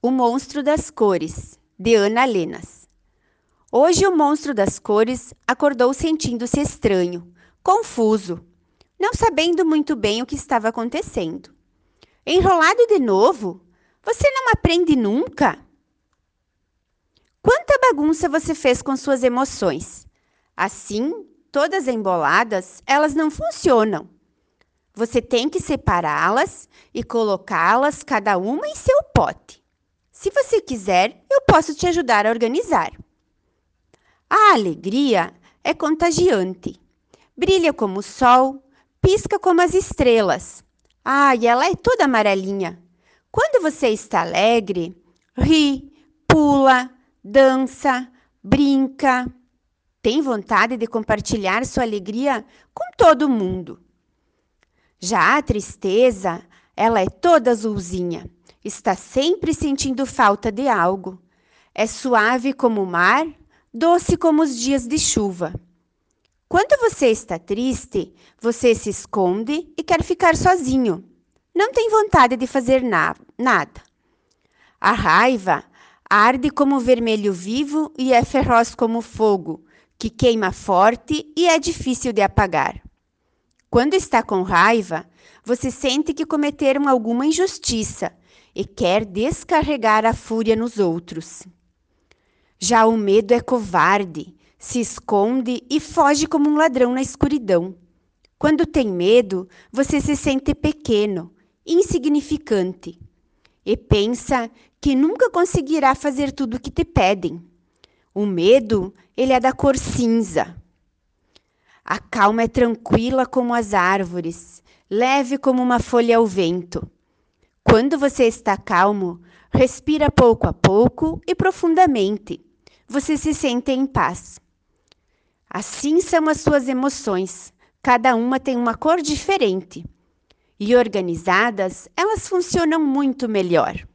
O Monstro das Cores, de Ana Lenas. Hoje o monstro das cores acordou sentindo-se estranho, confuso, não sabendo muito bem o que estava acontecendo. Enrolado de novo? Você não aprende nunca? Quanta bagunça você fez com suas emoções? Assim, todas emboladas, elas não funcionam. Você tem que separá-las e colocá-las cada uma em seu pote. Se você quiser, eu posso te ajudar a organizar. A alegria é contagiante. Brilha como o sol, pisca como as estrelas. Ah, e ela é toda amarelinha. Quando você está alegre, ri, pula, dança, brinca. Tem vontade de compartilhar sua alegria com todo mundo. Já a tristeza, ela é toda azulzinha está sempre sentindo falta de algo. É suave como o mar, doce como os dias de chuva. Quando você está triste, você se esconde e quer ficar sozinho. Não tem vontade de fazer na nada. A raiva arde como vermelho vivo e é feroz como fogo, que queima forte e é difícil de apagar. Quando está com raiva, você sente que cometeram alguma injustiça e quer descarregar a fúria nos outros. Já o medo é covarde, se esconde e foge como um ladrão na escuridão. Quando tem medo, você se sente pequeno, insignificante e pensa que nunca conseguirá fazer tudo o que te pedem. O medo, ele é da cor cinza. A calma é tranquila como as árvores, leve como uma folha ao vento. Quando você está calmo, respira pouco a pouco e profundamente. Você se sente em paz. Assim são as suas emoções. Cada uma tem uma cor diferente. E organizadas, elas funcionam muito melhor.